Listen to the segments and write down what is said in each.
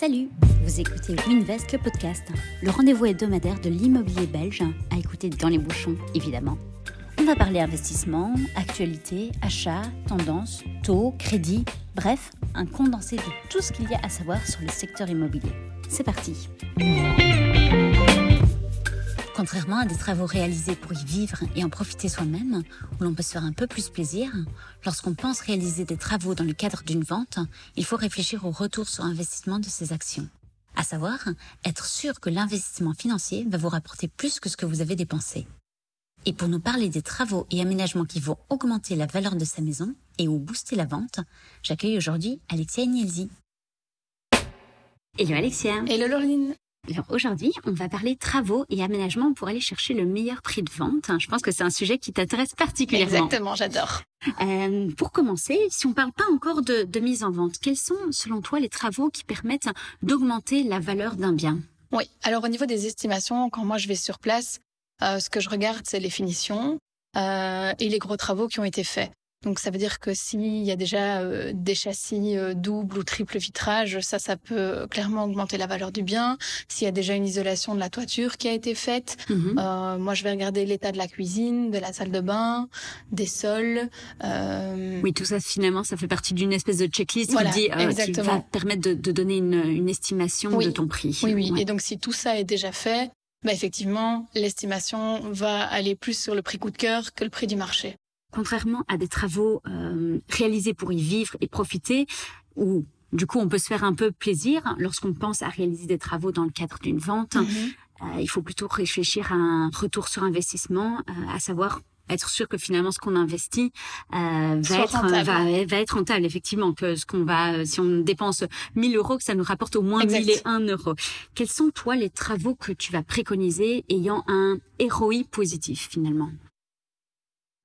Salut, vous écoutez Winvest, le podcast, le rendez-vous hebdomadaire de l'immobilier belge, à écouter dans les bouchons, évidemment. On va parler investissement, actualité, achat, tendance, taux, crédit, bref, un condensé de tout ce qu'il y a à savoir sur le secteur immobilier. C'est parti Contrairement à des travaux réalisés pour y vivre et en profiter soi-même, où l'on peut se faire un peu plus plaisir, lorsqu'on pense réaliser des travaux dans le cadre d'une vente, il faut réfléchir au retour sur investissement de ces actions. À savoir, être sûr que l'investissement financier va vous rapporter plus que ce que vous avez dépensé. Et pour nous parler des travaux et aménagements qui vont augmenter la valeur de sa maison et ou booster la vente, j'accueille aujourd'hui Alexia Nielzi. Hello Alexia. Hello Laureline. Alors aujourd'hui, on va parler travaux et aménagements pour aller chercher le meilleur prix de vente. Je pense que c'est un sujet qui t'intéresse particulièrement. Exactement, j'adore. Euh, pour commencer, si on parle pas encore de, de mise en vente, quels sont selon toi les travaux qui permettent d'augmenter la valeur d'un bien? Oui, alors au niveau des estimations, quand moi je vais sur place, euh, ce que je regarde, c'est les finitions euh, et les gros travaux qui ont été faits. Donc ça veut dire que s'il y a déjà euh, des châssis euh, double ou triple vitrage, ça, ça peut clairement augmenter la valeur du bien. S'il y a déjà une isolation de la toiture qui a été faite, Mhm. euh, moi je vais regarder l'état de la cuisine, de la salle de bain, des sols. euh, Oui, tout ça finalement, ça fait partie d'une espèce de checklist Voilà, qui, dit, euh, qui va permettre de, de donner une, une estimation Oui. de ton prix. Oui, oui. Ouais. Et donc, si tout ça est déjà fait, bah, effectivement, l'estimation va aller plus sur le prix coup de cœur que le prix du marché. Contrairement à des travaux euh, réalisés pour y vivre et profiter, où du coup on peut se faire un peu plaisir lorsqu'on pense à réaliser des travaux dans le cadre d'une vente, Mhm. euh, il faut plutôt réfléchir à un retour sur investissement, euh, à savoir être sûr que finalement ce qu'on investit euh, va être rentable. va, va être rentable effectivement que ce qu'on va euh, si on dépense 1000 euros que ça nous rapporte au moins Exact. 1001 euros. Quels sont toi les travaux que tu vas préconiser ayant un ROI positif finalement?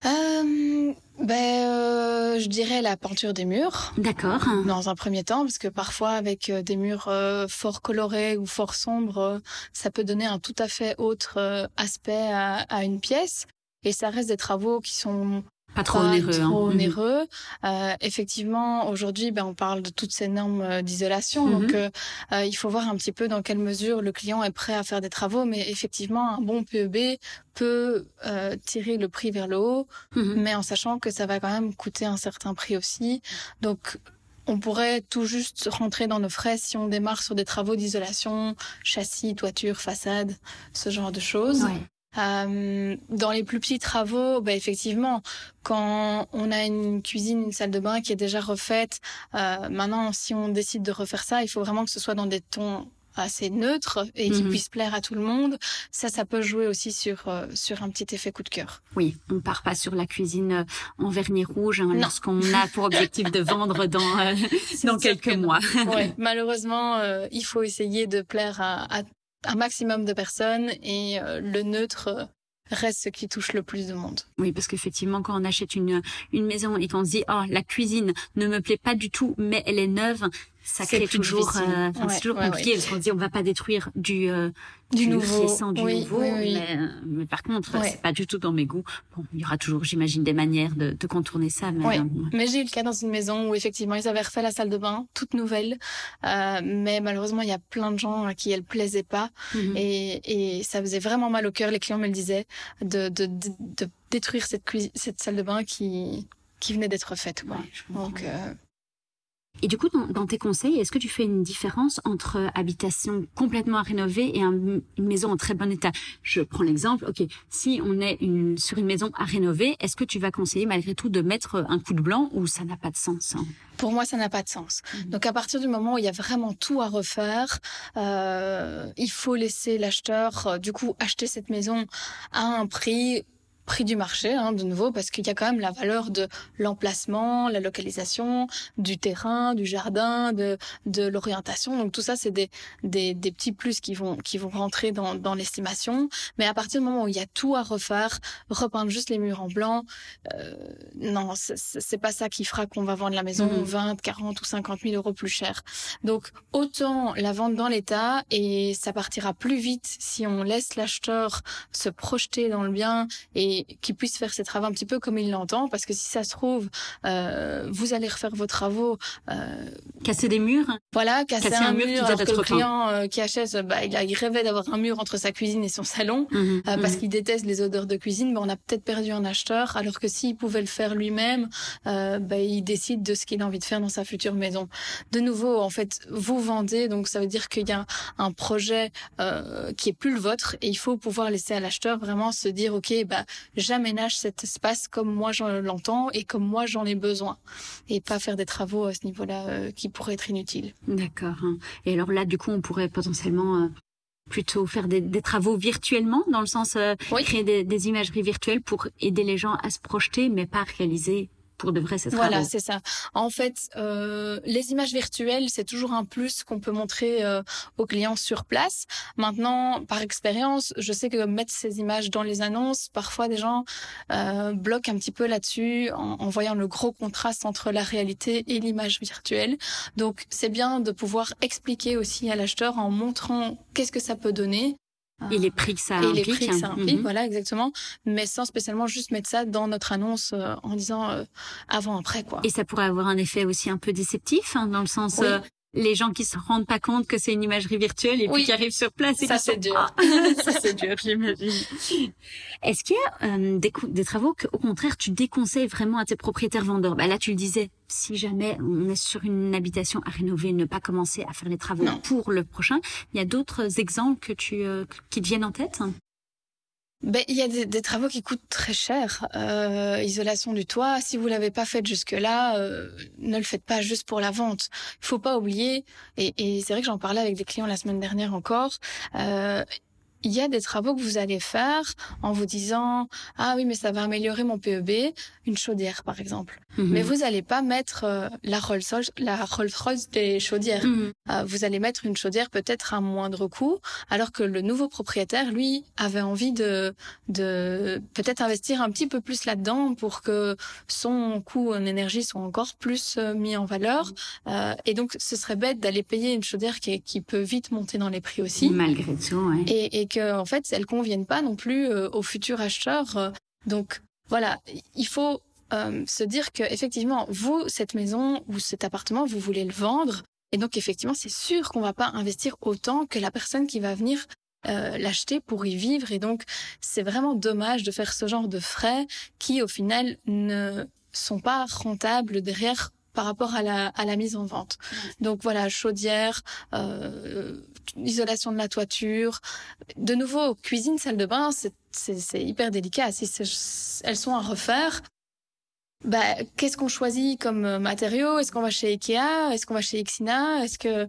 Euh, ben, euh, je dirais la peinture des murs. D'accord. Dans un premier temps, parce que parfois avec euh, des murs euh, fort colorés ou fort sombres, ça peut donner un tout à fait autre aspect à, à une pièce. Et ça reste des travaux qui sont Pas trop pas onéreux. hein. trop Mhm. onéreux. Euh, effectivement, aujourd'hui, ben, on parle de toutes ces normes euh, d'isolation. Mhm. Donc, euh, euh, il faut voir un petit peu dans quelle mesure le client est prêt à faire des travaux. Mais effectivement, un bon PEB peut euh, tirer le prix vers le haut, Mhm. mais en sachant que ça va quand même coûter un certain prix aussi. Donc, on pourrait tout juste rentrer dans nos frais si on démarre sur des travaux d'isolation, châssis, toiture, façade, ce genre de choses. Ouais. Euh, dans les plus petits travaux, bah, effectivement, quand on a une cuisine, une salle de bain qui est déjà refaite, euh, maintenant, si on décide de refaire ça, il faut vraiment que ce soit dans des tons assez neutres et qui Mhm. puissent plaire à tout le monde. Ça, ça peut jouer aussi sur euh, sur un petit effet coup de cœur. Oui, on part pas sur la cuisine euh, en vernis rouge hein, lorsqu'on a pour objectif de vendre dans euh, dans quelques que mois. Ouais, malheureusement, euh, il faut essayer de plaire à, à un maximum de personnes et euh, le neutre euh, reste ce qui touche le plus de monde. Oui, parce qu'effectivement, quand on achète une une maison et qu'on se dit oh la cuisine ne me plaît pas du tout, mais elle est neuve, ça crée toujours euh, Ouais, c'est toujours compliqué ouais. parce qu'on dit on va pas détruire du euh, Du nouveau. du Oui, nouveau, oui, oui. Mais, euh, mais par contre c'est pas du tout dans mes goûts. Bon, il y aura toujours, j'imagine, des manières de, de contourner ça, mais Ouais. euh, Mais j'ai eu le cas dans une maison où effectivement ils avaient refait la salle de bain, toute nouvelle, euh, mais malheureusement il y a plein de gens à qui elle plaisait pas mhm. et, et ça faisait vraiment mal au cœur. Les clients me le disaient de, de, de, de détruire cette cuisine, cette salle de bain qui qui venait d'être faite. Quoi. Donc Et du coup, dans, dans tes conseils, est-ce que tu fais une différence entre habitation complètement à rénover et un- une maison en très bon état? Je prends l'exemple. Ok, si on est une, sur une maison à rénover, est-ce que tu vas conseiller malgré tout de mettre un coup de blanc ou ça n'a pas de sens hein? Pour moi ça n'a pas de sens. Mhm. Donc à partir du moment où il y a vraiment tout à refaire, euh, il faut laisser l'acheteur euh, du coup acheter cette maison à un prix prix du marché, hein, de nouveau, parce qu'il y a quand même la valeur de l'emplacement, la localisation, du terrain, du jardin, de, de l'orientation. Donc tout ça, c'est des, des, des petits plus qui vont, qui vont rentrer dans, dans l'estimation. Mais à partir du moment où il y a tout à refaire, repeindre juste les murs en blanc, euh, non, c'est- pas ça qui fera qu'on va vendre la maison Mhm. 20, 40 ou 50 000 euros plus cher. Donc autant la vendre dans l'état et ça partira plus vite si on laisse l'acheteur se projeter dans le bien et et qu'il puisse faire ses travaux un petit peu comme il l'entend, parce que si ça se trouve, euh, vous allez refaire vos travaux. Euh, casser des murs. Voilà, casser, un, mur, alors que le client euh, qui achète, bah, il, a, il rêvait d'avoir un mur entre sa cuisine et son salon, mhm, euh, parce mhm. qu'il déteste les odeurs de cuisine. Mais on a peut-être perdu un acheteur, alors que s'il pouvait le faire lui-même, euh, bah, il décide de ce qu'il a envie de faire dans sa future maison. De nouveau, en fait, vous vendez, donc ça veut dire qu'il y a un projet qui est plus le vôtre, et il faut pouvoir laisser à l'acheteur vraiment se dire, ok, bah, j'aménage cet espace comme moi j'en l'entends et comme moi j'en ai besoin, et pas faire des travaux à ce niveau-là euh, qui pourraient être inutiles. D'accord. Hein. Et alors là, du coup, on pourrait potentiellement euh, plutôt faire des, travaux virtuellement, dans le sens euh, créer des, des, imageries virtuelles pour aider les gens à se projeter, mais pas réaliser pour de vrai Voilà, c'est ça. En fait, euh, les images virtuelles, c'est toujours un plus qu'on peut montrer euh, aux clients sur place. Maintenant, par expérience, je sais que mettre ces images dans les annonces, parfois des gens euh, bloquent un petit peu là-dessus en, en, voyant le gros contraste entre la réalité et l'image virtuelle. Donc, c'est bien de pouvoir expliquer aussi à l'acheteur en montrant qu'est-ce que ça peut donner et les prix que ça et implique. les prix que ça implique, mhm. voilà, exactement. Mais sans spécialement juste mettre ça dans notre annonce euh, en disant euh, avant, après, quoi. Et ça pourrait avoir un effet aussi un peu déceptif, hein, dans le sens, euh, les gens qui se rendent pas compte que c'est une imagerie virtuelle et puis qui arrivent sur place et ça c'est dur. ah. ça c'est dur j'imagine. Est-ce qu'il y a euh, des, des, travaux que au contraire tu déconseilles vraiment à tes propriétaires vendeurs? Bah là tu le disais si jamais on est sur une habitation à rénover ne pas commencer à faire les travaux pour le prochain il y a d'autres exemples que tu euh, qui te viennent en tête? Ben, il y a des, des, travaux qui coûtent très cher. Euh, isolation du toit, si vous l'avez pas fait jusque-là, euh, ne le faites pas juste pour la vente. Il faut pas oublier, et, et c'est vrai que j'en parlais avec des clients la semaine dernière encore, euh, il y a des travaux que vous allez faire en vous disant ah oui mais ça va améliorer mon PEB une chaudière par exemple mhm. mais vous n'allez pas mettre euh, la Rolls la Rolls Royce des chaudières mhm. euh, vous allez mettre une chaudière peut-être à moindre coût alors que le nouveau propriétaire lui avait envie de de peut-être investir un petit peu plus là-dedans pour que son coût en énergie soit encore plus euh, mis en valeur et donc ce serait bête d'aller payer une chaudière qui, qui peut vite monter dans les prix aussi malgré tout ouais. et, et que en fait elles conviennent pas non plus euh, aux futurs acheteurs. Euh. Donc voilà, il faut euh, se dire que effectivement vous cette maison ou cet appartement vous voulez le vendre et donc effectivement c'est sûr qu'on va pas investir autant que la personne qui va venir l'acheter pour y vivre et donc c'est vraiment dommage de faire ce genre de frais qui au final ne sont pas rentables derrière par rapport à la, à la mise en vente. Donc voilà, chaudière, euh, isolation de la toiture. De nouveau, cuisine, salle de bain, c'est hyper délicat. Si elles sont à refaire, bah, qu'est-ce qu'on choisit comme matériaux? Est-ce qu'on va chez Ikea? Est-ce qu'on va chez Xina Est-ce que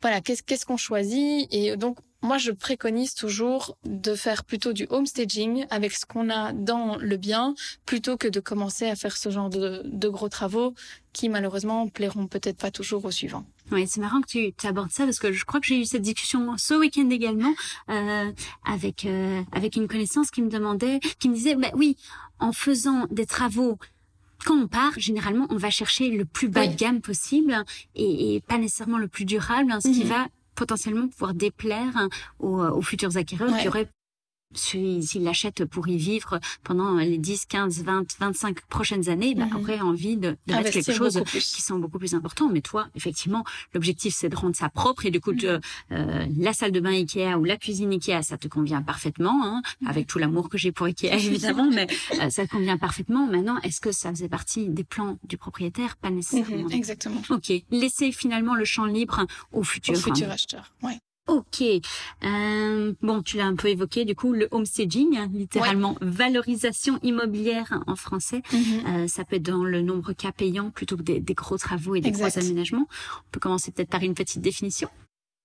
voilà, qu'est-ce qu'on choisit? Et donc moi, je préconise toujours de faire plutôt du home staging avec ce qu'on a dans le bien, plutôt que de commencer à faire ce genre de, de gros travaux qui malheureusement plairont peut-être pas toujours au suivant. Oui, c'est marrant que tu, tu, abordes ça parce que je crois que j'ai eu cette discussion ce week-end également euh, avec euh, avec une connaissance qui me demandait, qui me disait, bah oui, en faisant des travaux quand on part, généralement, on va chercher le plus bas de gamme possible et, et, pas nécessairement le plus durable, hein, ce qui mhm. va potentiellement pouvoir déplaire hein, aux, aux, futurs acquéreurs qui auraient s'il l'achète pour y vivre pendant les 10, 15, 20, 25 prochaines années, bah, aurait mhm. envie de, de mettre quelque chose qui sont beaucoup plus importants. Mais toi, effectivement, l'objectif, c'est de rendre ça propre. Et du coup, mhm. euh, la salle de bain Ikea ou la cuisine Ikea, ça te convient parfaitement, hein, mhm. avec tout l'amour que j'ai pour Ikea, évidemment, mais euh, ça te convient parfaitement. Maintenant, est-ce que ça faisait partie des plans du propriétaire? Pas nécessairement. exactement. Ok. Laisser finalement le champ libre au futur. Au futur acheteur, ouais. Ok. Euh, bon, tu l'as un peu évoqué, du coup, le homestaging, hein, littéralement valorisation immobilière en français. Mhm. euh, ça peut être dans le nombre cas payant plutôt que des, des gros travaux et des gros aménagements. On peut commencer peut-être par une petite définition.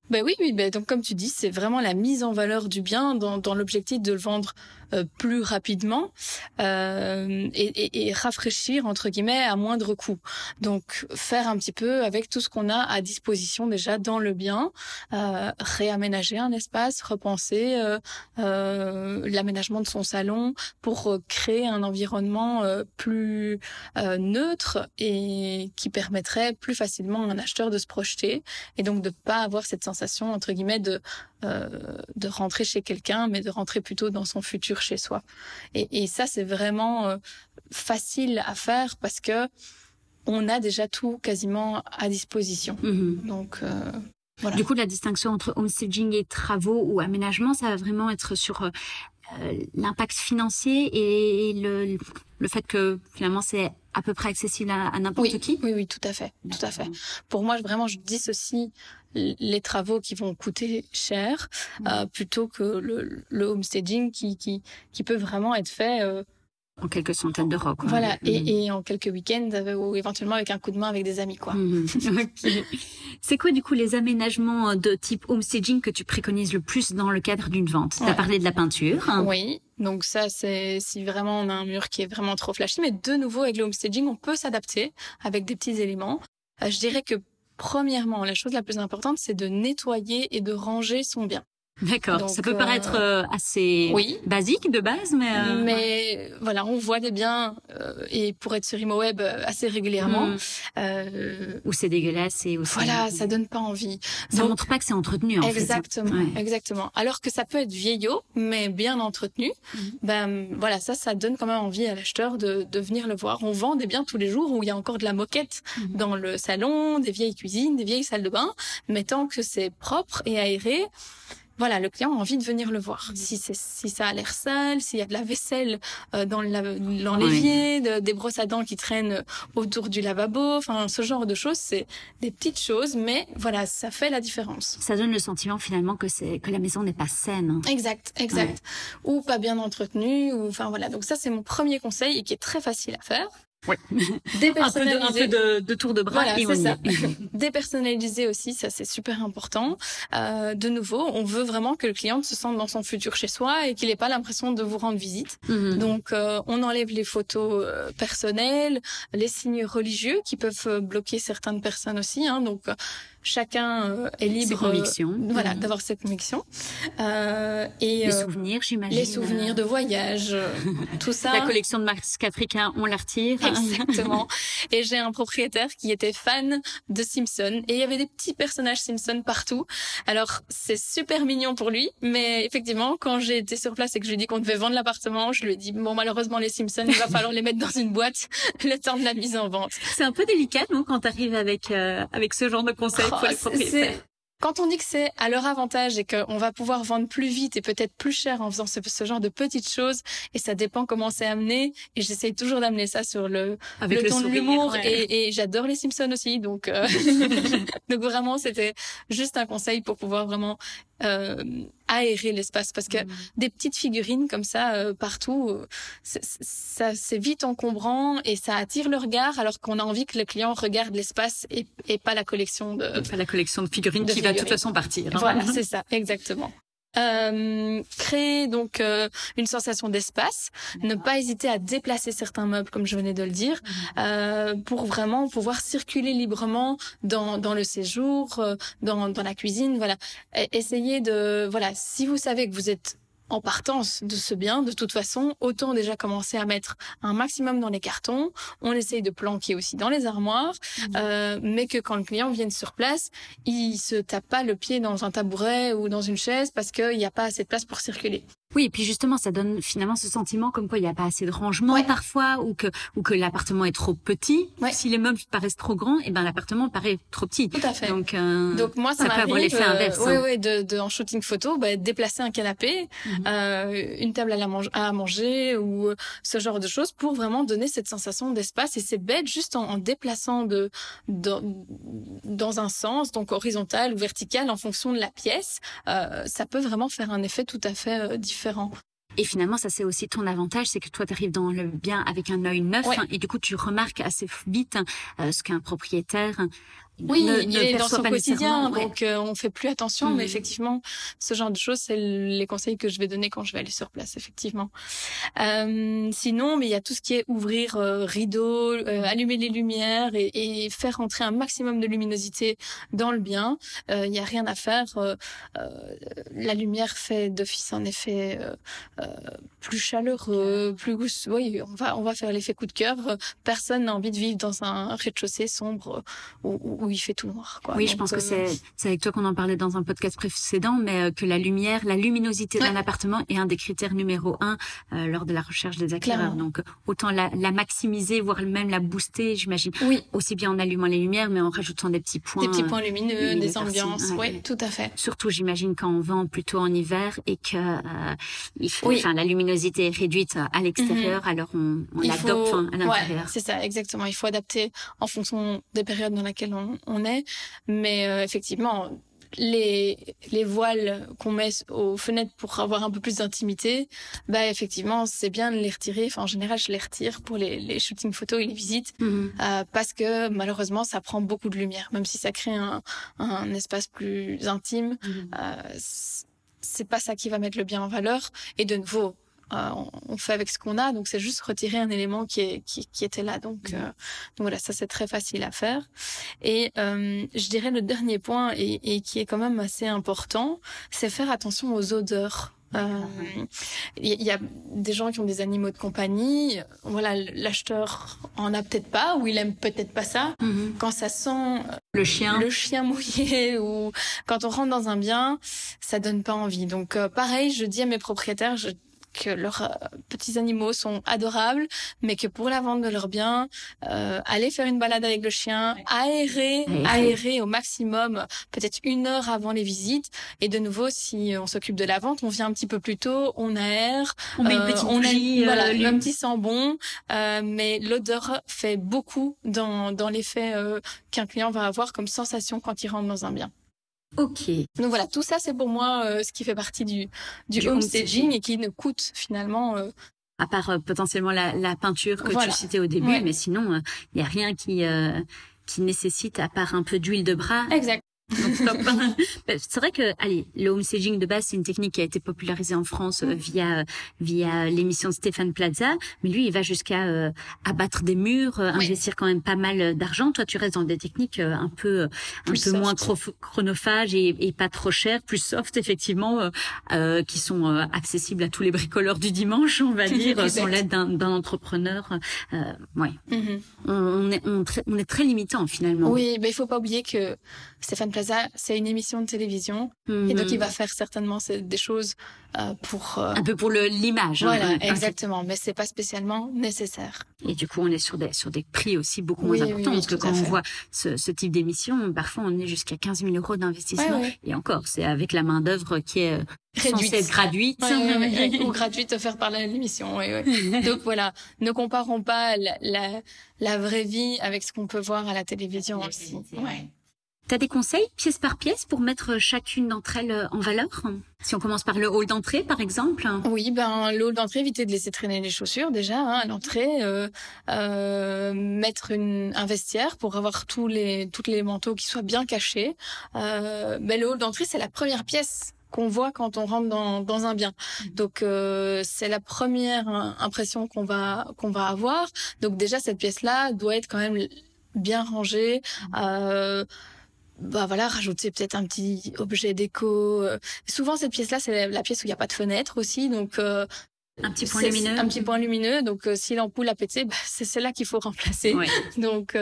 Ben oui, oui. Ben donc comme tu dis, c'est vraiment la mise en valeur du bien dans, dans l'objectif de le vendre euh, plus rapidement euh, et, et, et, rafraîchir entre guillemets à moindre coût. Donc faire un petit peu avec tout ce qu'on a à disposition déjà dans le bien, euh, réaménager un espace, repenser euh, euh, l'aménagement de son salon pour créer un environnement plus neutre et qui permettrait plus facilement à un acheteur de se projeter et donc de pas avoir cette sensation sensation entre guillemets de euh, de rentrer chez quelqu'un, mais de rentrer plutôt dans son futur chez soi. Et, et ça, c'est vraiment euh, facile à faire parce que on a déjà tout quasiment à disposition. Mhm. Donc euh, voilà. Du coup, la distinction entre homestaging et travaux ou aménagement, ça va vraiment être sur l'impact financier et le, le fait que finalement c'est à peu près accessible à, à n'importe oui, qui. Oui, oui, tout à fait, tout à fait. Pour moi, vraiment, je dissocie les travaux qui vont coûter cher euh, plutôt que le, le homestaging qui, qui, qui peut vraiment être fait euh, En quelques centaines d'euros. voilà Mhm. et, et en quelques week-ends euh, ou éventuellement avec un coup de main avec des amis quoi. Mhm. Ok. C'est quoi du coup les aménagements de type homestaging que tu préconises le plus dans le cadre d'une vente? Tu Ouais. parlé de la peinture. Oui, donc ça c'est si vraiment on a un mur qui est vraiment trop flashy, mais de nouveau avec le homestaging on peut s'adapter avec des petits éléments. Euh, je dirais que premièrement la chose la plus importante c'est de nettoyer et de ranger son bien. D'accord. Ça peut euh, paraître euh, assez Oui. basique de base, mais. euh, Mais voilà, on voit des biens euh, et pour être sur ImoWeb euh, assez régulièrement. Euh, Ou c'est dégueulasse et aussi. voilà, ça donne pas envie. Ça Donc, montre pas que c'est entretenu en fait. exactement, Ouais. exactement. Alors que ça peut être vieillot, mais bien entretenu. Mhm. Ben voilà, ça, ça donne quand même envie à l'acheteur de, de venir le voir. On vend des biens tous les jours où il y a encore de la moquette Mhm. dans le salon, des vieilles cuisines, des vieilles salles de bain. Mais tant que c'est propre et aéré, voilà, le client a envie de venir le voir. Si c'est si ça a l'air sale, s'il y a de la vaisselle euh, dans le lave- dans l'évier, de- des brosses à dents qui traînent autour du lavabo, enfin ce genre de choses, c'est des petites choses, mais voilà, ça fait la différence. Ça donne le sentiment finalement que c'est que la maison n'est pas saine. Exact, exact. Ou pas bien entretenu, ou enfin voilà. Donc ça c'est mon premier conseil et qui est très facile à faire. Ouais. Un peu de, un peu de, de tour de bras Voilà, et on ça. aussi, ça c'est super important. Euh, de nouveau, on veut vraiment que le client se sente dans son futur chez soi et qu'il n'ait pas l'impression de vous rendre visite. Mhm. Donc, euh, on enlève les photos euh, personnelles, les signes religieux qui peuvent euh, bloquer certaines personnes aussi. Hein, donc, euh, chacun euh, est libre, euh, convictions. voilà, Mhm. d'avoir cette conviction. Euh, et Les euh, souvenirs, j'imagine. les souvenirs de voyage, tout ça. La collection de masques africains, on la retire. Exactement. Et j'ai un propriétaire qui était fan de Simpson et il y avait des petits personnages Simpson partout. Alors c'est super mignon pour lui, mais effectivement quand j'ai été sur place et que je lui ai dit qu'on devait vendre l'appartement, je lui ai dit bon malheureusement les Simpsons il va falloir les mettre dans une boîte le temps de la mise en vente. C'est un peu délicat, non, quand t'arrives avec euh, avec ce genre de conseils Oh, pour les c'est- propriétaires. c'est- Quand on dit que c'est à leur avantage et qu'on va pouvoir vendre plus vite et peut-être plus cher en faisant ce, ce genre de petites choses, et ça dépend comment c'est amené, et j'essaye toujours d'amener ça sur le, Avec le, le ton de l'humour ouais. et, et j'adore les Simpsons aussi donc euh, donc vraiment c'était juste un conseil pour pouvoir vraiment euh, aérer l'espace parce que Mhm. des petites figurines comme ça euh, partout euh, ça c'est vite encombrant et ça attire le regard alors qu'on a envie que le client regarde l'espace et, et pas la collection de Pas la collection de figurines De qui va de toute façon partir. hein. voilà, c'est ça, exactement. Euh, créer donc euh, une sensation d'espace, ne pas hésiter à déplacer certains meubles comme je venais de le dire, euh, pour vraiment pouvoir circuler librement dans, dans le séjour, euh, dans, dans la cuisine, voilà. Et- Essayez de voilà, si vous savez que vous êtes en partance de ce bien, de toute façon, autant déjà commencer à mettre un maximum dans les cartons. On essaye de planquer aussi dans les armoires, euh, mais que quand le client vienne sur place, il se tape pas le pied dans un tabouret ou dans une chaise parce qu'il n'y a pas assez de place pour circuler. Oui, et puis justement, ça donne finalement ce sentiment comme quoi il n'y a pas assez de rangement Ouais. parfois, ou que ou que l'appartement est trop petit. Ouais. Si les meubles paraissent trop grands, et ben l'appartement paraît trop petit. Tout à fait. Donc, euh, Donc moi, ça, ça peut avoir m'arrive, l'effet inverse, oui, hein. oui, de, de en shooting photo, bah, déplacer un canapé, Mhm. euh, une table à, la mange- à manger ou euh, ce genre de choses pour vraiment donner cette sensation d'espace. Et c'est bête, juste en, en déplaçant de dans, dans un sens, donc horizontal ou vertical, en fonction de la pièce, euh, ça peut vraiment faire un effet tout à fait euh, différent. Et finalement, ça c'est aussi ton avantage, c'est que toi tu arrives dans le bien avec un œil neuf, Ouais. hein, et du coup tu remarques assez vite euh, ce qu'un propriétaire Oui, ne, il ne est dans son quotidien. Ouais. donc euh, on fait plus attention. Mais effectivement, ce genre de choses, c'est les conseils que je vais donner quand je vais aller sur place, effectivement. Euh, sinon, mais il y a tout ce qui est ouvrir euh, rideaux, euh, allumer les lumières et, et faire entrer un maximum de luminosité dans le bien. Euh, Il y a rien à faire. euh, euh, la lumière fait d'office un effet euh, euh, plus chaleureux, plus oui, on va on va faire l'effet coup de cœur. Personne n'a envie de vivre dans un rez-de-chaussée sombre où, où il fait tout noir. Quoi. Oui, je pense que c'est c'est avec toi qu'on en parlait dans un podcast précédent, mais que la lumière, la luminosité d'un appartement est un des critères numéro un lors de la recherche des acquéreurs. Donc autant la, la, maximiser, voire même la booster, j'imagine. Oui. Aussi bien en allumant les lumières, mais en rajoutant des petits points. Des petits points lumineux, des ambiances. Oui, tout à fait. Surtout, j'imagine quand on vend plutôt en hiver et que il faut, la luminosité est réduite à l'extérieur, mhm. alors on, on l'adopte à l'intérieur. c'est ça, exactement. Il faut adapter en fonction des périodes dans lesquelles on, on est, mais euh, effectivement les, les voiles qu'on met aux fenêtres pour avoir un peu plus d'intimité, bah effectivement c'est bien de les retirer. Enfin en général je les retire pour les, les shootings photos et les visites mhm. euh, parce que malheureusement ça prend beaucoup de lumière, même si ça crée un, un espace plus intime. Mhm. Euh, c'est pas ça qui va mettre le bien en valeur. Et de nouveau, euh, on fait avec ce qu'on a. Donc c'est juste retirer un élément qui, est, qui, qui était là. Donc, euh, donc voilà, ça c'est très facile à faire. Et euh, je dirais le dernier point et, et, qui est quand même assez important, c'est faire attention aux odeurs. Il euh, y, a des gens qui ont des animaux de compagnie. Voilà, l'acheteur en a peut-être pas ou il aime peut-être pas ça. Mhm. Quand ça sent le chien, le chien mouillé ou quand on rentre dans un bien, ça donne pas envie. Donc pareil, je dis à mes propriétaires, je que leurs euh, petits animaux sont adorables, mais que pour la vente de leurs biens, euh, aller faire une balade avec le chien, aérer, aérer au maximum, peut-être une heure avant les visites. Et de nouveau, si on s'occupe de la vente, on vient un petit peu plus tôt, on aère, on met une euh, petite on bougie, voilà, un petit sent bon, mais l'odeur fait beaucoup dans dans l'effet qu'un client va avoir comme sensation quand il rentre dans un bien. Ok. Donc voilà, tout ça c'est pour moi euh, ce qui fait partie du, du, et qui ne coûte finalement. Euh, à part euh, potentiellement la, la, peinture que tu citais au Bah, c'est vrai que, allez, le home staging de base, c'est une technique qui a été popularisée en France euh, via via l'émission de Stéphane Plaza. Mais lui, il va jusqu'à euh, abattre des murs, euh, investir quand même pas mal d'argent. Toi, tu restes dans des techniques un peu un peu moins chronophages et, et, pas trop chères, plus soft effectivement, qui sont accessibles à tous les bricoleurs du dimanche, on va dire, sans l'aide d'un entrepreneur. ouais. Mm-hmm. on, on, est on, on, est très limitant finalement. Oui, mais il faut pas oublier que Stéphane C'est une émission de télévision. Et donc, il mhm. va faire certainement des choses euh, pour... Euh, un peu pour l'image. Hein. Voilà, exactement. Mais c'est pas spécialement nécessaire. Et du coup, on est sur des, sur des prix aussi beaucoup moins importants. parce que quand on voit ce, ce type d'émission, parfois, on est jusqu'à 15 000 euros d'investissement. et encore, c'est avec la main d'œuvre qui est... Euh, réduite, gratuite ou gratuite offerte par l'émission. Donc voilà, ne comparons pas la, la, la, vraie vie avec ce qu'on peut voir à la télévision aussi. Ouais. T'as des conseils pièce par pièce pour mettre chacune d'entre elles euh, en valeur? Si on commence par le hall d'entrée, par exemple. Oui, ben le hall d'entrée, éviter de laisser traîner les chaussures déjà hein, à l'entrée, euh, euh, mettre une, un vestiaire pour avoir tous les toutes les manteaux qui soient bien cachés. Euh, ben, le hall d'entrée, c'est la première pièce qu'on voit quand on rentre dans, dans un bien. Donc euh, c'est la première impression qu'on va qu'on va avoir. Donc déjà cette pièce là doit être quand même bien rangée. Euh, bah voilà, rajouter peut-être un petit objet déco. Euh. Souvent cette pièce-là, c'est la pièce où il n'y a pas de fenêtre aussi, donc euh, un petit point lumineux. Un petit point lumineux. Donc, euh, si l'ampoule a pété, bah, c'est celle-là qu'il faut remplacer. Donc,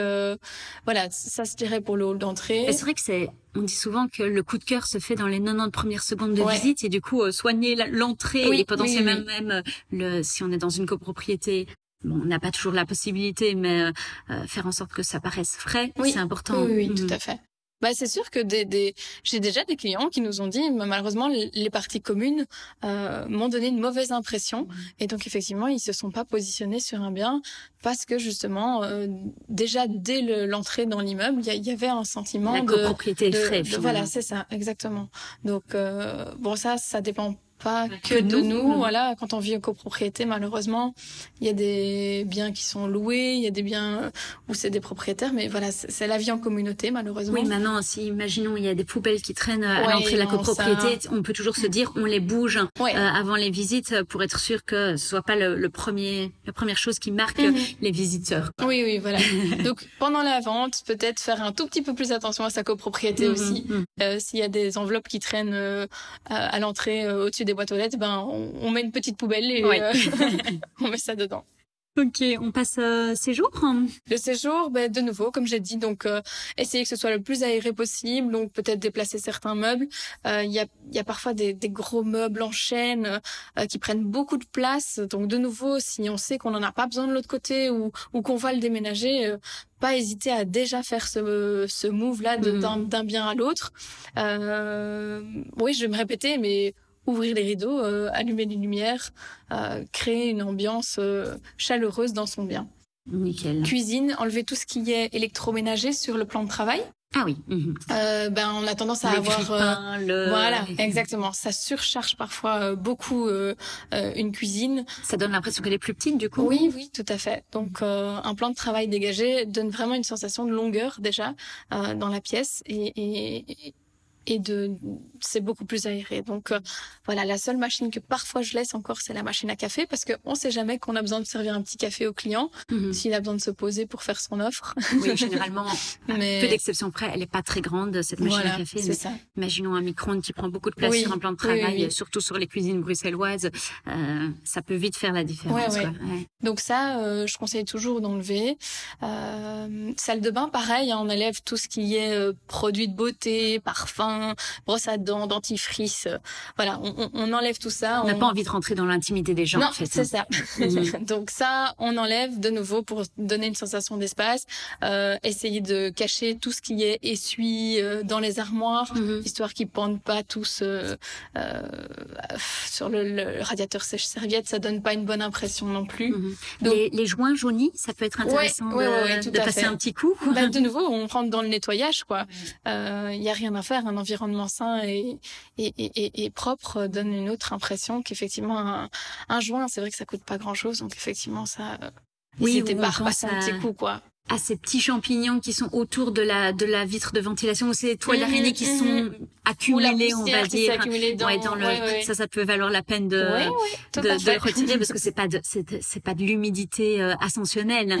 voilà, ça se dirait pour le hall d'entrée. C'est vrai que c'est, on dit souvent que le coup de cœur se fait dans les 90 premières secondes de visite et du coup, soigner l'entrée et potentiellement même le, si on est dans une copropriété, Bon, on n'a pas toujours la possibilité, mais faire en sorte que ça paraisse frais, c'est important. Oui, oui, tout mm. à fait. Bah, c'est sûr que des, des... j'ai déjà des clients qui nous ont dit, malheureusement, les parties communes euh, m'ont donné une mauvaise impression. Mmh. Et donc, effectivement, ils se sont pas positionnés sur un bien parce que, justement, euh, déjà, dès l'entrée dans l'immeuble, il y, avait un sentiment La de... copropriété de, de, Voilà, c'est ça, exactement. Donc, euh, bon, ça, ça dépend pas que de nous. Voilà, quand on vit en copropriété, malheureusement, il y a des biens qui sont loués, il y a des biens où c'est des propriétaires, mais voilà, c'est la vie en communauté, malheureusement. Oui, maintenant, si imaginons il y a des poubelles qui traînent à l'entrée de la copropriété, on peut toujours se dire on les bouge euh, avant les visites pour être sûr que ce soit pas le, premier, la première chose qui marque mhm. les visiteurs. Oui, oui, voilà. Donc pendant la vente, peut-être faire un tout petit peu plus attention à sa copropriété aussi. Euh, S'il y a des enveloppes qui traînent euh, à, l'entrée euh, au-dessus des boîtes aux lettres, ben on, met une petite poubelle et euh, on met ça dedans. Ok, on passe euh, séjour. Le séjour, ben, de nouveau, comme j'ai dit, donc euh, essayer que ce soit le plus aéré possible, donc peut-être déplacer certains meubles. Euh, Il y, a, y a parfois des, des gros meubles en chaîne euh, qui prennent beaucoup de place. Donc de nouveau, si on sait qu'on n'en a pas besoin de l'autre côté ou, ou qu'on va le déménager, euh, pas hésiter à déjà faire ce, ce move-là de- Mhm. d'un d'un bien à l'autre. Euh, oui, je vais me répéter, mais ouvrir les rideaux, euh, allumer les lumières, euh, créer une ambiance euh, chaleureuse dans son bien. Nickel. Cuisine, enlever tout ce qui est électroménager sur le plan de travail. Ah oui. Euh, ben, on a tendance à avoir... euh, grille-pains, le- voilà, exactement. Ça surcharge parfois euh, beaucoup euh, euh, une cuisine. Ça donne l'impression qu'elle est plus petite du coup? Oui, oui, tout à fait. Donc, euh, un plan de travail dégagé donne vraiment une sensation de longueur déjà euh, dans la pièce et, et, et de c'est beaucoup plus aéré. Donc euh, voilà, la seule machine que parfois je laisse encore, c'est la machine à café parce que on sait jamais qu'on a besoin de servir un petit café au client Mhm. s'il a besoin de se poser pour faire son offre. Oui, généralement, Mais peu d'exceptions près, elle est pas très grande cette machine voilà, à café. c'est mais ça. Imaginons un micro-ondes qui prend beaucoup de place Oui, sur un plan de oui, travail, oui. surtout sur les cuisines bruxelloises. Euh, ça peut vite faire la différence. Ouais, ouais. quoi. Ouais. Donc ça, euh, je conseille toujours d'enlever. Salle de bain, pareil, hein, on enlève tout ce qui est produits de beauté, parfum, brosse à dents, dentifrice. euh, voilà, on, on- enlève tout ça. On n'a pas envie de rentrer dans l'intimité des gens. non, en fait, c'est hein. ça. Mhm. Donc ça, on enlève de nouveau pour donner une sensation d'espace. Euh, essayer de cacher tout ce qui est essuie euh, dans les armoires, Mhm. histoire qu'ils pendent pas tous euh, euh, sur le, le radiateur sèche-serviette. Ça donne pas une bonne impression non plus. Mhm. Donc- les, les joints jaunis, ça peut être intéressant ouais, de, ouais, ouais, de à passer fait. un petit coup. Bah, de nouveau, on rentre dans le nettoyage, quoi. Il y a rien à faire. Un environnement sain et, et, et, et- propre donne une autre impression qu'effectivement un, un joint, c'est vrai que ça coûte pas grand chose, donc effectivement ça. euh, Oui, ou pas à un petit coup, quoi. À ces petits champignons qui sont autour de la de la vitre de ventilation ou ces toiles Mhm, d'araignée qui mhm. sont accumulées, on va qui dire. dans, Ouais, dans le, ouais, ouais. ça, ça peut valoir la peine de, de, de le retirer parce que c'est pas de, c'est, pas de l'humidité euh, ascensionnelle.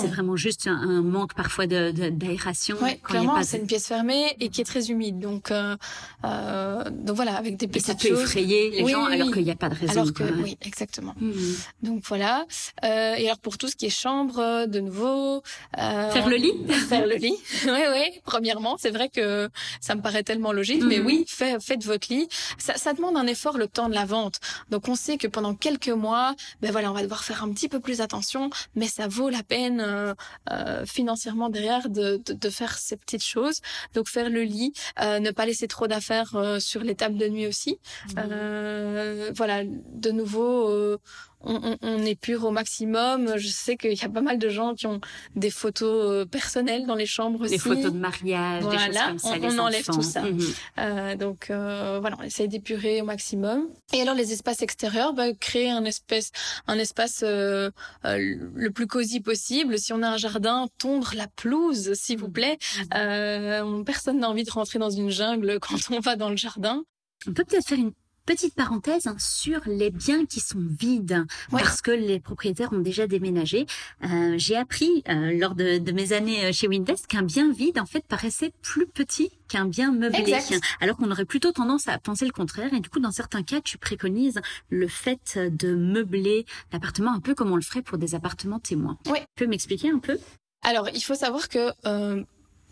C'est, vraiment juste un, un manque parfois de, d'aération. Clairement, de- c'est une pièce fermée et qui est très humide, donc euh, euh, donc voilà, avec des Et ça petites peut choses. effrayer les Oui, gens oui, alors qu'il n'y a pas de raison. Alors que quoi. oui, exactement. Mhm. Donc voilà. Euh, et alors pour tout ce qui est chambre, euh, de nouveau. Euh, Faire le lit faire le lit. Oui, oui. Premièrement, c'est vrai que ça me paraît tellement logique, mais Mhm. oui, fait- faites votre lit. Ça, ça demande un effort le temps de la vente. Donc on sait que pendant quelques mois, ben voilà, on va devoir faire un petit peu plus attention, mais ça vaut la peine euh, euh, financièrement derrière de, de, de faire ces petites choses. Donc faire le lit, euh, ne pas laisser trop d'affaires euh, sur les tables de nuit aussi. Euh, voilà, de nouveau. On, on, on épure au maximum. Je sais qu'il y a pas mal de gens qui ont des photos euh, personnelles dans les chambres aussi. Les photos de mariage, des choses Voilà, comme ça, on- les on enlève tout ça. Mhm. Euh, donc euh, voilà, on essaye d'épurer au maximum. Et alors les espaces extérieurs, bah, créer un espèce, un espace euh, euh, le plus cosy possible. Si on a un jardin, tondre la pelouse, s'il vous plaît. Euh, personne n'a envie de rentrer dans une jungle quand on va dans le jardin. On peut peut-être faire une petite parenthèse hein, sur les biens qui sont vides Ouais. parce que les propriétaires ont déjà déménagé. Euh, J'ai appris euh, lors de, de mes années euh, chez Windest qu'un bien vide en fait paraissait plus petit qu'un bien meublé, Exact. alors qu'on aurait plutôt tendance à penser le contraire. Et du coup, dans certains cas, tu préconises le fait de meubler l'appartement un peu comme on le ferait pour des appartements témoins. Oui. Tu peux m'expliquer un peu? Alors, il faut savoir que euh,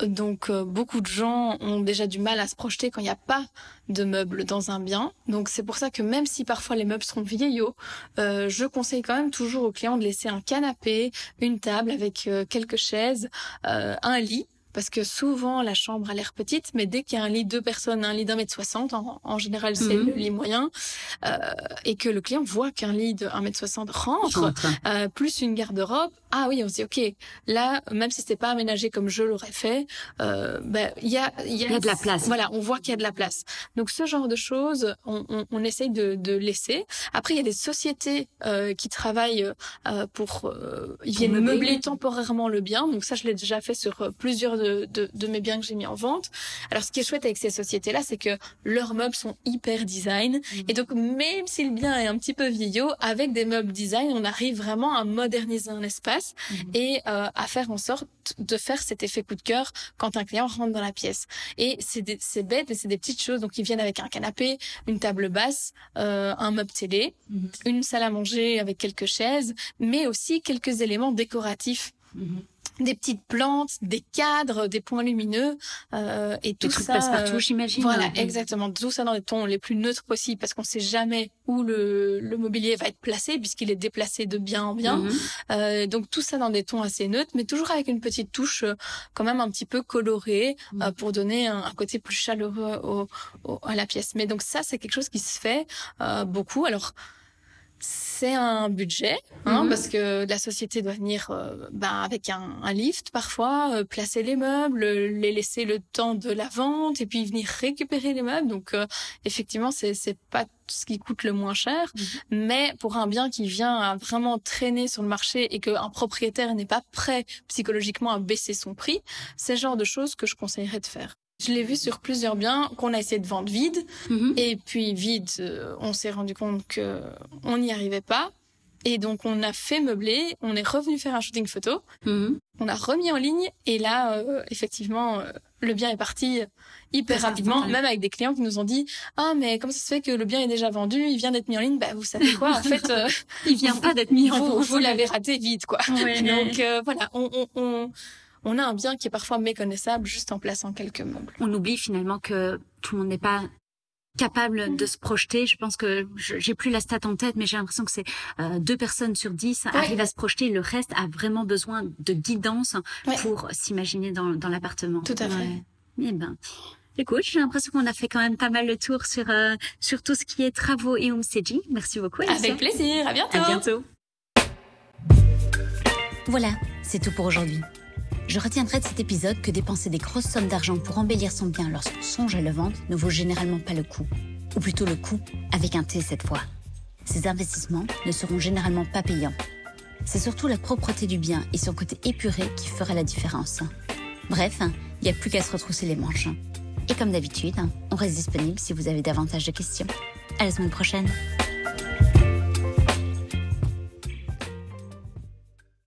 donc euh, beaucoup de gens ont déjà du mal à se projeter quand il n'y a pas de meubles dans un bien. Donc c'est pour ça que même si parfois les meubles sont vieillots, euh, je conseille quand même toujours aux clients de laisser un canapé, une table avec euh, quelques chaises, euh, un lit. Parce que souvent la chambre a l'air petite, mais dès qu'il y a un lit deux personnes, un lit d'un mètre soixante, en, général c'est Mhm. le lit moyen, euh, et que le client voit qu'un lit de 1 mètre soixante rentre, Entre. euh, plus une garde-robe. Ah oui, on se dit ok, là, même si c'était pas aménagé comme je l'aurais fait, euh, ben il y a il y, a de la place. Voilà, on voit qu'il y a de la place. Donc ce genre de choses, on, on, on essaye de, de laisser. Après, il y a des sociétés euh, qui travaillent euh, pour euh, ils viennent meubler. meubler temporairement le bien. Donc ça, je l'ai déjà fait sur euh, plusieurs de, de, de mes biens que j'ai mis en vente. Alors ce qui est chouette avec ces sociétés-là, c'est que leurs meubles sont hyper design. Et donc même si le bien est un petit peu vieillot, avec des meubles design, on arrive vraiment à moderniser un espace. Place Mhm. et euh, à faire en sorte de faire cet effet coup de cœur quand un client rentre dans la pièce. Et c'est bête, mais c'est des petites choses. Donc ils viennent avec un canapé, une table basse, euh, un meuble télé, Mhm. une salle à manger avec quelques chaises, mais aussi quelques éléments décoratifs Mhm. Des petites plantes, des cadres, des points lumineux euh, et Des tout trucs ça. passe-partout, euh, j'imagine. voilà, exactement. Tout ça dans des tons les plus neutres possibles parce qu'on sait jamais où le, le mobilier va être placé puisqu'il est déplacé de bien en bien. Mhm. Euh, donc tout ça dans des tons assez neutres, mais toujours avec une petite touche euh, quand même un petit peu colorée euh, pour donner un, un côté plus chaleureux au, au- à la pièce. Mais donc ça, c'est quelque chose qui se fait euh, beaucoup. Alors c'est un budget, hein, Mhm. parce que la société doit venir euh, ben, avec un, un lift parfois, euh, placer les meubles, les laisser le temps de la vente et puis venir récupérer les meubles. Donc euh, effectivement, c'est c'est pas ce qui coûte le moins cher, Mhm. mais pour un bien qui vient à vraiment traîner sur le marché et qu'un propriétaire n'est pas prêt psychologiquement à baisser son prix, c'est le genre de choses que je conseillerais de faire. Je l'ai vu sur plusieurs biens qu'on a essayé de vendre vide Mhm. et puis vide, euh, on s'est rendu compte que on n'y arrivait pas. Et donc on a fait meubler, on est revenu faire un shooting photo, Mhm. on a remis en ligne et là euh, effectivement euh, le bien est parti hyper Très rapidement, rapidement, même avec des clients qui nous ont dit ah mais comment ça se fait que le bien est déjà vendu, il vient d'être mis en ligne, bah vous savez quoi en fait euh, Il vient pas d'être mis en vous, vente. vous l'avez raté vite quoi. Ouais. Donc voilà, on, on, on, on a un bien qui est parfois méconnaissable juste en plaçant quelques meubles. on oublie finalement que tout le monde n'est pas capable de se projeter. Je pense que j'ai plus la stat en tête, mais j'ai l'impression que c'est euh, deux personnes sur dix arrivent à se projeter. Le reste a vraiment besoin de guidance Ouais. pour s'imaginer dans, dans l'appartement. Tout à fait. Ouais. Eh ben, écoute, j'ai l'impression qu'on a fait quand même pas mal le tour sur euh, sur tout ce qui est travaux et homestaging. Merci beaucoup. Alicia. Avec plaisir, à bientôt. À bientôt. Voilà, c'est tout pour aujourd'hui. Je retiendrai de cet épisode que dépenser des grosses sommes d'argent pour embellir son bien lorsqu'on songe à le vendre ne vaut généralement pas le coup. Ou plutôt le coup avec un T cette fois. Ces investissements ne seront généralement pas payants. C'est surtout la propreté du bien et son côté épuré qui fera la différence. Bref, il n'y a plus qu'à se retrousser les manches. Et comme d'habitude, on reste disponible si vous avez davantage de questions. À la semaine prochaine.